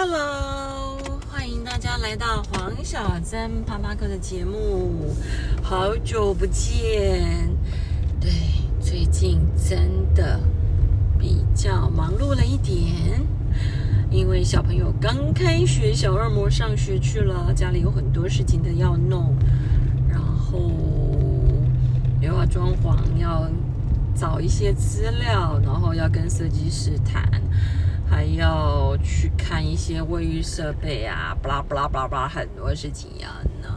Hello，欢迎大家来到黄小珍啪啪课的节目，好久不见。对，最近真的比较忙碌了一点，因为小朋友刚开学，小二模上学去了，家里有很多事情的要弄，然后又要装潢，要找一些资料，然后要跟设计师谈。还要去看一些卫浴设备啊，巴拉巴拉巴拉巴拉，很多事情要呢。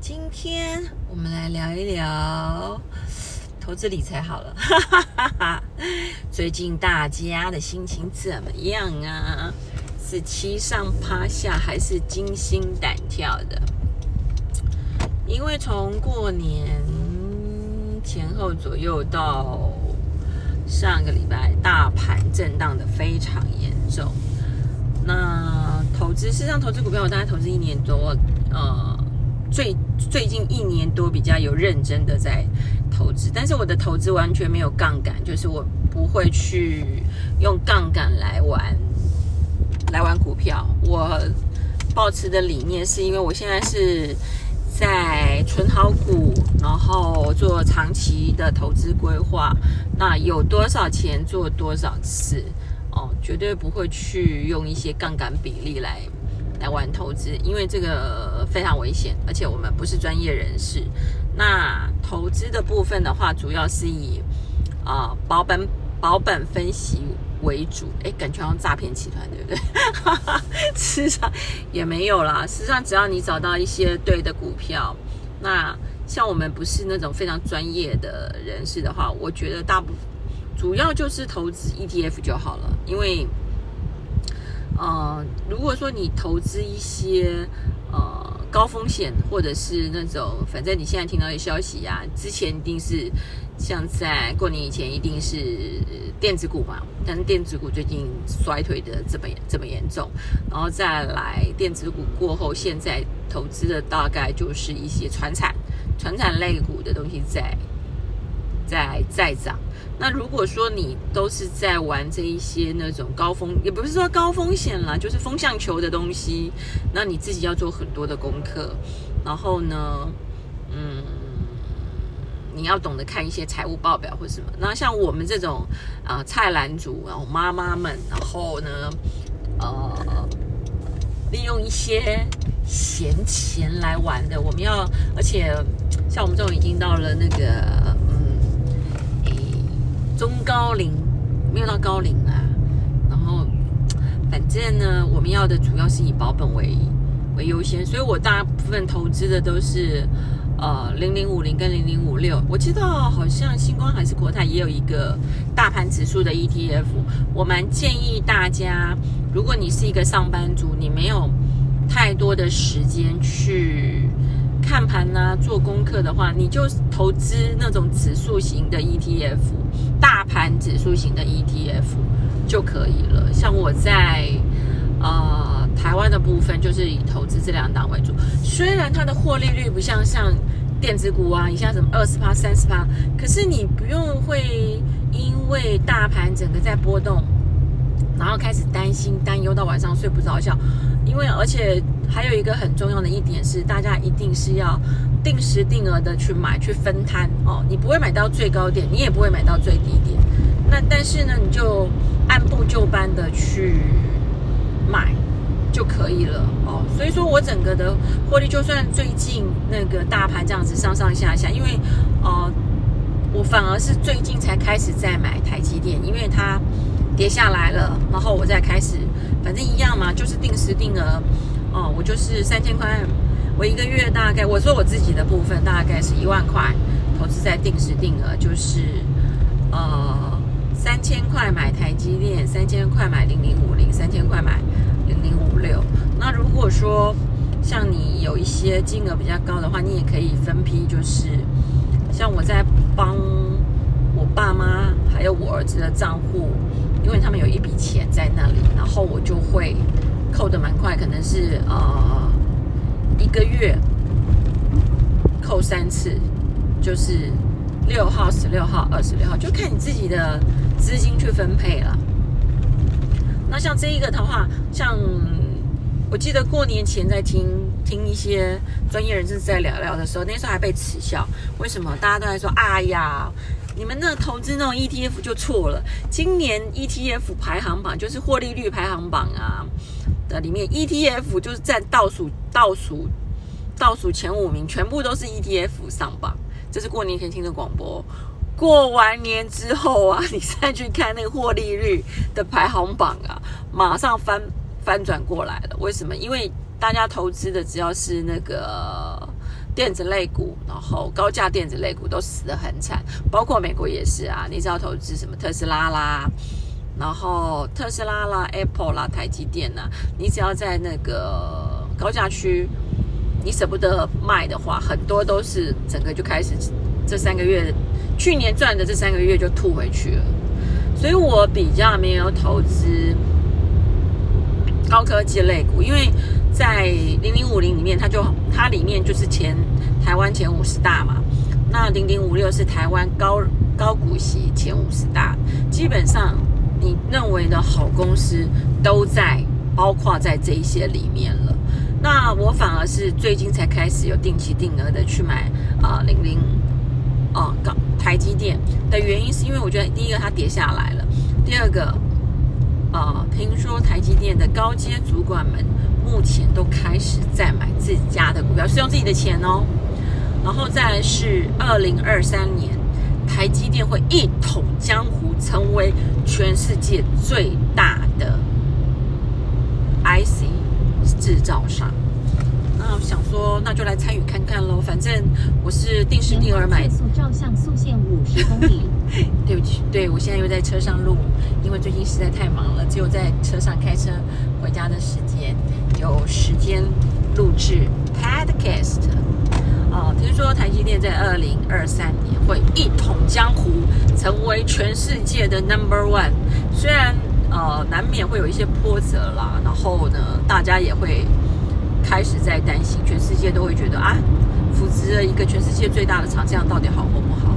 今天我们来聊一聊投资理财好了，哈哈哈哈最近大家的心情怎么样啊？是七上八下还是惊心胆跳的？因为从过年前后左右到。上个礼拜大盘震荡的非常严重，那投资事实上投资股票我大概投资一年多，呃，最最近一年多比较有认真的在投资，但是我的投资完全没有杠杆，就是我不会去用杠杆来玩来玩股票。我保持的理念是因为我现在是。在存好股，然后做长期的投资规划。那有多少钱做多少次哦，绝对不会去用一些杠杆比例来来玩投资，因为这个非常危险，而且我们不是专业人士。那投资的部分的话，主要是以啊保本保本分析。为主，哎，感觉好像诈骗集团，对不对？事 实上也没有啦。事实上，只要你找到一些对的股票，那像我们不是那种非常专业的人士的话，我觉得大部分主要就是投资 ETF 就好了。因为，呃，如果说你投资一些呃。高风险，或者是那种，反正你现在听到的消息呀，之前一定是像在过年以前一定是电子股嘛，但是电子股最近衰退的这么这么严重，然后再来电子股过后，现在投资的大概就是一些传产、传产类股的东西在在在涨。那如果说你都是在玩这一些那种高风，也不是说高风险啦，就是风向球的东西，那你自己要做很多的功课，然后呢，嗯，你要懂得看一些财务报表或什么。那像我们这种啊菜篮族，然后妈妈们，然后呢，呃，利用一些闲钱来玩的，我们要，而且像我们这种已经到了那个嗯，诶。中高龄没有到高龄啊，然后反正呢，我们要的主要是以保本为为优先，所以我大部分投资的都是呃零零五零跟零零五六。我知道好像星光还是国泰也有一个大盘指数的 ETF，我蛮建议大家，如果你是一个上班族，你没有太多的时间去。看盘呢，做功课的话，你就投资那种指数型的 ETF，大盘指数型的 ETF 就可以了。像我在呃台湾的部分，就是以投资这两档为主。虽然它的获利率不像像电子股啊，你像什么二十趴、三十趴，可是你不用会因为大盘整个在波动。然后开始担心、担忧到晚上睡不着觉，因为而且还有一个很重要的一点是，大家一定是要定时定额的去买、去分摊哦。你不会买到最高点，你也不会买到最低点。那但是呢，你就按部就班的去可以了哦。所以说我整个的获利，就算最近那个大盘这样子上上下下，因为呃，我反而是最近才开始在买台积电，因为它。跌下来了，然后我再开始，反正一样嘛，就是定时定额，哦，我就是三千块，我一个月大概，我说我自己的部分大概是一万块，投资在定时定额，就是呃三千块买台积电，三千块买零零五零，三千块买零零五六。那如果说像你有一些金额比较高的话，你也可以分批，就是像我在帮我爸妈还有我儿子的账户。因为他们有一笔钱在那里，然后我就会扣的蛮快，可能是呃一个月扣三次，就是六号、十六号、二十六号，就看你自己的资金去分配了。那像。这一个的话，像我记得过年前在听听一些专业人士在聊聊的时候，那时候还被耻笑，为什么？大家都在说，哎呀。你们那投资那种 ETF 就错了。今年 ETF 排行榜就是获利率排行榜啊的里面，ETF 就是占倒数倒数倒数前五名，全部都是 ETF 上榜。这是过年前听的广播。过完年之后啊，你再去看那个获利率的排行榜啊，马上翻翻转过来了。为什么？因为大家投资的只要是那个。电子类股，然后高价电子类股都死得很惨，包括美国也是啊。你只要投资什么特斯拉啦，然后特斯拉啦、Apple 啦、台积电呐，你只要在那个高价区，你舍不得卖的话，很多都是整个就开始这三个月，去年赚的这三个月就吐回去了。所以我比较没有投资高科技类股，因为。在零零五零里面，它就它里面就是前台湾前五十大嘛。那零零五六是台湾高高股息前五十大，基本上你认为的好公司都在包括在这一些里面了。那我反而是最近才开始有定期定额的去买啊零零哦高台积电的原因，是因为我觉得第一个它跌下来了，第二个呃听说台积电的高阶主管们。目前都开始在买自家的股票，是用自己的钱哦。然后再是二零二三年，台积电会一统江湖，成为全世界最大的 IC 制造商。那想说，那就来参与看看喽。反正我是定时定额买。速照相速限五十公里。对不起，对我现在又在车上录，因为最近实在太忙了，只有在车上开车回家的时间有时间录制 Podcast。哦，听说台积电在二零二三年会一统江湖，成为全世界的 Number One。虽然呃难免会有一些波折啦，然后呢，大家也会。开始在担心，全世界都会觉得啊，扶持了一个全世界最大的厂，这样到底好或不好？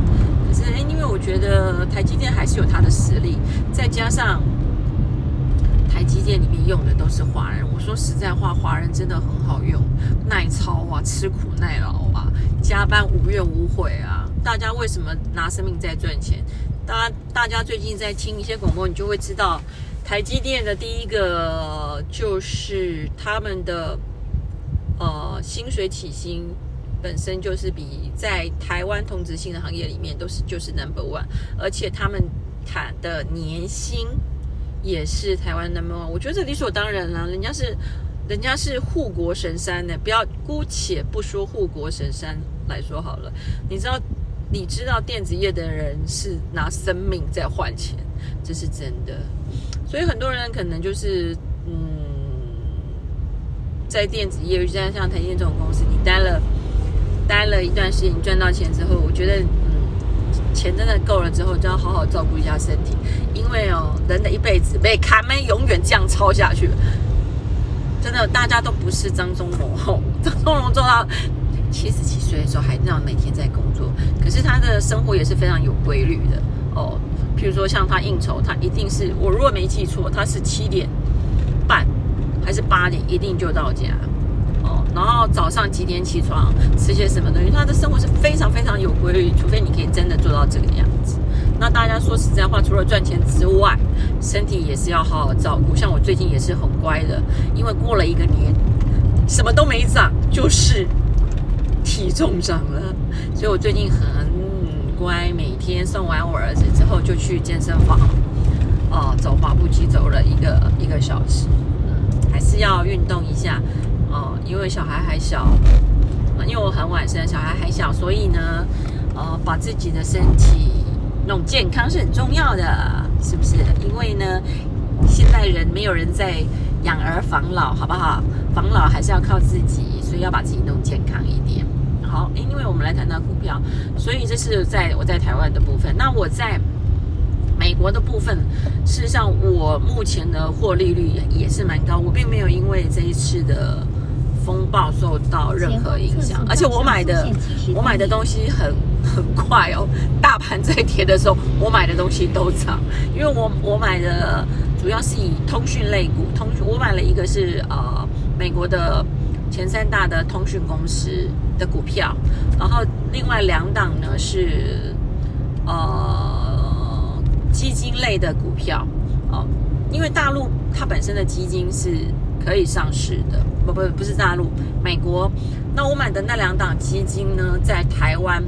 可是，因为我觉得台积电还是有它的实力，再加上台积电里面用的都是华人。我说实在话，华人真的很好用，耐操啊，吃苦耐劳啊，加班无怨无悔啊。大家为什么拿生命在赚钱？大家大家最近在听一些广播，你就会知道，台积电的第一个就是他们的。呃，薪水起薪本身就是比在台湾同质性的行业里面都是就是 number one，而且他们谈的年薪也是台湾 number one。我觉得这理所当然了，人家是人家是护国神山呢，不要姑且不说护国神山来说好了。你知道你知道电子业的人是拿生命在换钱，这是真的。所以很多人可能就是嗯。在电子业，就像像台积电这种公司，你待了待了一段时间，你赚到钱之后，我觉得，嗯，钱真的够了之后，就要好好照顾一下身体，因为哦，人的一辈子被卡门永远这样抄下去，真的，大家都不是张忠谋，张忠谋做到七十几岁的时候还这样每天在工作，可是他的生活也是非常有规律的哦。譬如说像他应酬，他一定是我如果没记错，他是七点。还是八点一定就到家哦，然后早上几点起床，吃些什么东西？他的生活是非常非常有规律，除非你可以真的做到这个样子。那大家说实在话，除了赚钱之外，身体也是要好好照顾。像我最近也是很乖的，因为过了一个年，什么都没长，就是体重长了，所以我最近很乖，每天送完我儿子之后就去健身房，哦，走滑步机走了一个一个小时。还是要运动一下哦，因为小孩还小，因为我很晚生，小孩还小，所以呢，呃，把自己的身体弄健康是很重要的，是不是？因为呢，现代人没有人在养儿防老，好不好？防老还是要靠自己，所以要把自己弄健康一点。好，因为我们来谈谈股票，所以这是在我在台湾的部分，那我在。美国的部分，事实上，我目前的获利率也是蛮高。我并没有因为这一次的风暴受到任何影响，而且我买的我买的东西很很快哦。大盘在跌的时候，我买的东西都涨，因为我我买的主要是以通讯类股，通我买了一个是呃美国的前三大的通讯公司的股票，然后另外两档呢是呃基金类的股票哦，因为大陆它本身的基金是可以上市的，不不不是大陆，美国。那我买的那两档基金呢，在台湾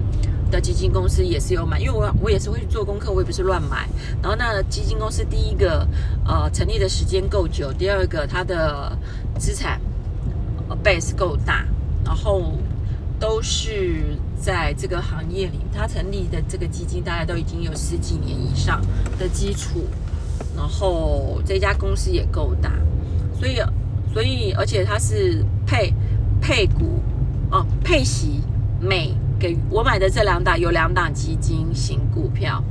的基金公司也是有买，因为我我也是会去做功课，我也不是乱买。然后那基金公司第一个呃成立的时间够久，第二个它的资产 base 够大，然后都是在这个行业里，他成立的这个基金大概都已经有十几年以上的基础，然后这家公司也够大，所以所以而且它是配配股。哦，配息每给我买的这两档有两档基金型股票，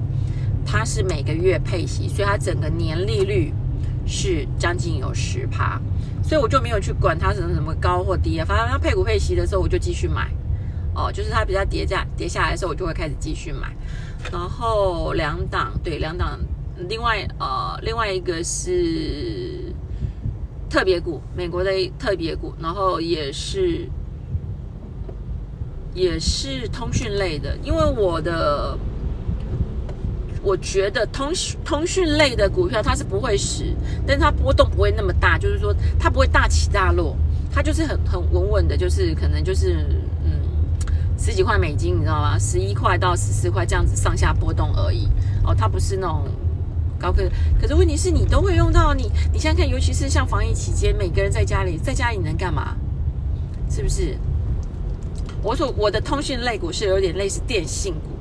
它是每个月配息，所以它整个年利率是将近有十趴，所以我就没有去管它什么什么高或低啊，反正它配股配息的时候我就继续买，哦，就是它比较跌价跌下来的时候我就会开始继续买，然后两档对两档，另外呃另外一个是特别股，美国的特别股，然后也是。也是通讯类的，因为我的我觉得通讯通讯类的股票它是不会死，但它波动不会那么大，就是说它不会大起大落，它就是很很稳稳的，就是可能就是十几块美金，你知道吗？十一块到十四块这样子上下波动而已哦，它不是那种高科。可是问题是你都会用到，你你想想看，尤其是像防疫期间，每个人在家里在家里能干嘛？是不是？我所我的通讯类股是有点类似电信股，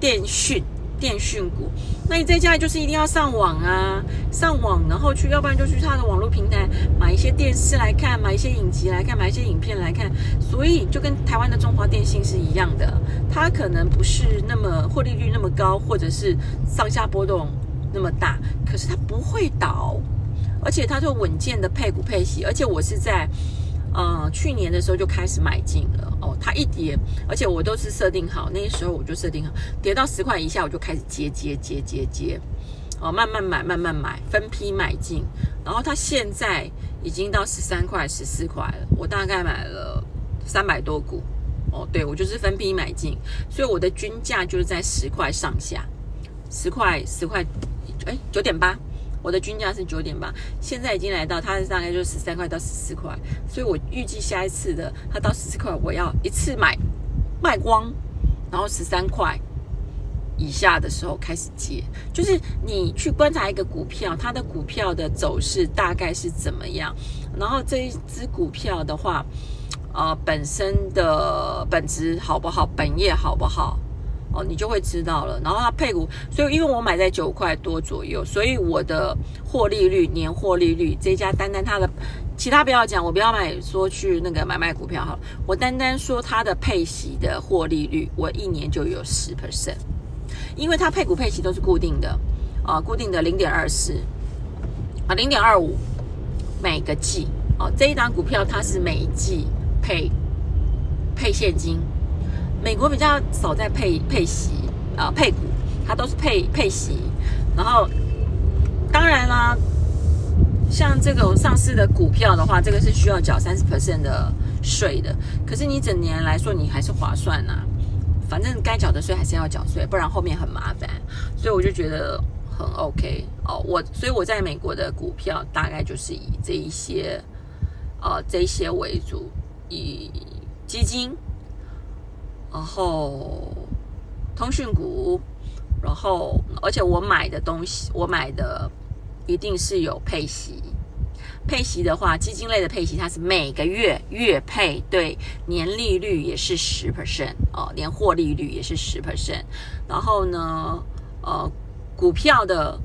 电讯电讯股。那你在家里就是一定要上网啊，上网，然后去，要不然就去他的网络平台买一些电视来看，买一些影集来看，买一些影片来看。所以就跟台湾的中华电信是一样的，它可能不是那么获利率那么高，或者是上下波动那么大，可是它不会倒，而且它就稳健的配股配息，而且我是在。呃，去年的时候就开始买进了哦，它一跌，而且我都是设定好，那时候我就设定好，跌到十块以下我就开始接接接接接，哦，慢慢买慢慢买，分批买进，然后它现在已经到十三块十四块了，我大概买了三百多股，哦，对我就是分批买进，所以我的均价就是在十块上下，十块十块，哎，九点八。我的均价是九点八，现在已经来到，它是大概就是十三块到十四块，所以我预计下一次的它到十四块，我要一次买卖光，然后十三块以下的时候开始接。就是你去观察一个股票，它的股票的走势大概是怎么样，然后这一只股票的话，呃，本身的本质好不好，本业好不好？哦，你就会知道了。然后它配股，所以因为我买在九块多左右，所以我的获利率年获利率，这家单单它的，其他不要讲，我不要买说去那个买卖股票好了，我单单说它的配息的获利率，我一年就有十 percent，因为它配股配息都是固定的，啊，固定的零点二四，啊，零点二五每个季，哦，这一档股票它是每季配配现金。美国比较少在配配息啊配股，它都是配配息。然后当然啦，像这种上市的股票的话，这个是需要缴三十 percent 的税的。可是你整年来说，你还是划算呐。反正该缴的税还是要缴税，不然后面很麻烦。所以我就觉得很 OK 哦。我所以我在美国的股票大概就是以这一些呃这一些为主，以基金。然后通讯股，然后而且我买的东西，我买的一定是有配息。配息的话，基金类的配息它是每个月月配，对，年利率也是十 percent 哦，年获利率也是十 percent。然后呢，呃，股票的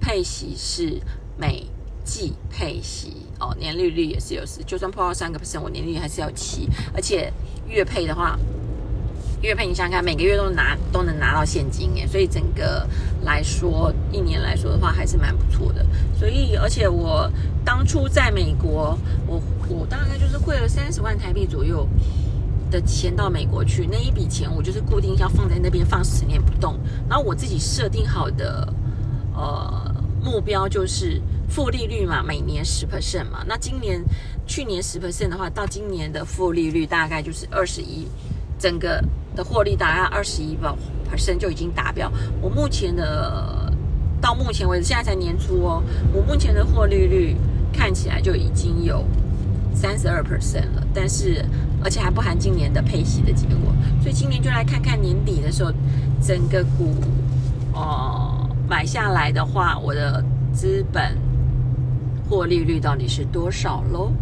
配息是每季配息哦，年利率也是有十，就算破到三个 percent，我年利率还是要七，而且月配的话。月配，你想想看，每个月都拿都能拿到现金耶，所以整个来说，一年来说的话，还是蛮不错的。所以，而且我当初在美国，我我大概就是汇了三十万台币左右的钱到美国去，那一笔钱我就是固定要放在那边放十年不动。然后我自己设定好的呃目标就是负利率嘛，每年十 percent 嘛。那今年去年十 percent 的话，到今年的负利率大概就是二十一，整个的获利大概二十一吧 percent 就已经达标。我目前的到目前为止，现在才年初哦，我目前的获利率看起来就已经有三十二 percent 了，但是而且还不含今年的配息的结果，所以今年就来看看年底的时候，整个股哦、买下来的话，我的资本获利率到底是多少喽？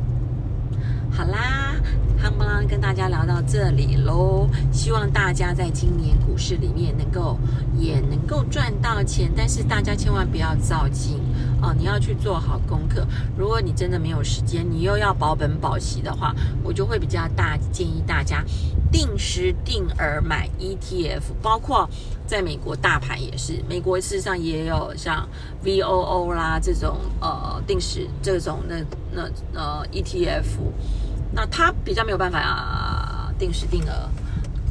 好啦，夯不啷跟大家聊到这里喽。希望大家在今年股市里面能够也能够赚到钱，但是大家千万不要造进哦，你要去做好功课。如果你真的没有时间，你又要保本保息的话，我就会比较大建议大家定时定额买 ETF，包括在美国大盘也是，美国事实上也有像 VOO 啦这种呃定时这种那那呃 ETF。那它比较没有办法、啊、定时定额，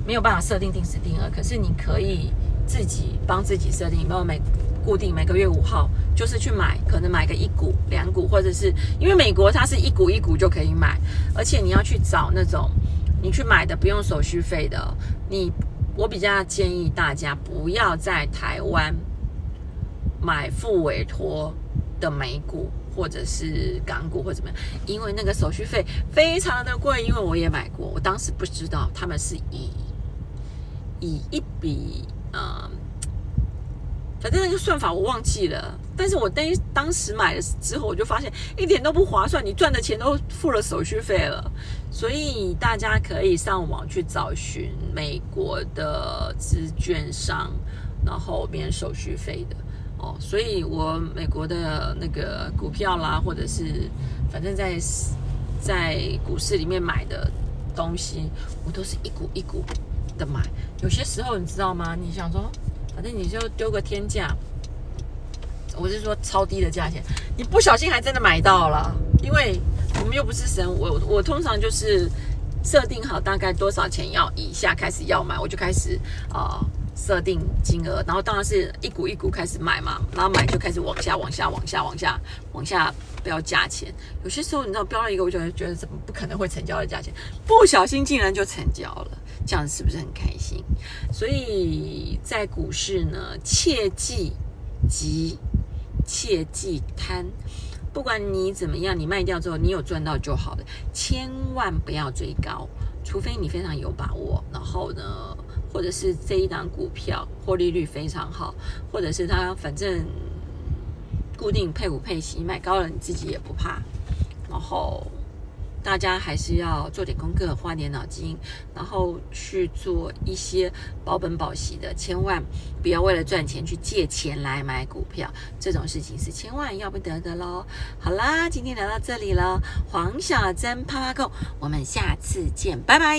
没有办法设定定时定额，可是你可以自己帮自己设定，没有每固定每个月五号就是去买，可能买个一股、两股，或者是因为美国它是一股一股就可以买，而且你要去找那种你去买的不用手续费的，你我比较建议大家不要在台湾买副委托的美股。或者是港股或怎么样，因为那个手续费非常的贵，因为我也买过，我当时不知道他们是以以一笔呃，反正那个算法我忘记了，但是我当当时买了之后，我就发现一点都不划算，你赚的钱都付了手续费了，所以大家可以上网去找寻美国的资券商，然后免手续费的。哦，所以我美国的那个股票啦，或者是反正在在股市里面买的东西，我都是一股一股的买。有些时候你知道吗？你想说，反正你就丢个天价，我是说超低的价钱，你不小心还真的买到了。因为我们又不是神，我我通常就是设定好大概多少钱要以下开始要买，我就开始啊。设定金额，然后当然是一股一股开始买嘛，然后买就开始往下、往下、往下、往下、往下标价钱。有些时候你知道标了一个，我就觉得怎么不可能会成交的价钱，不小心竟然就成交了，这样是不是很开心？所以在股市呢，切忌急，切忌贪。不管你怎么样，你卖掉之后你有赚到就好了，千万不要追高，除非你非常有把握。然后呢？或者是这一档股票获利率非常好，或者是它反正固定配股配息，买高了你自己也不怕。然后大家还是要做点功课，花点脑筋，然后去做一些保本保息的，千万不要为了赚钱去借钱来买股票，这种事情是千万要不得的喽。好啦，今天聊到这里了，黄小珍啪啪购，我们下次见，拜拜。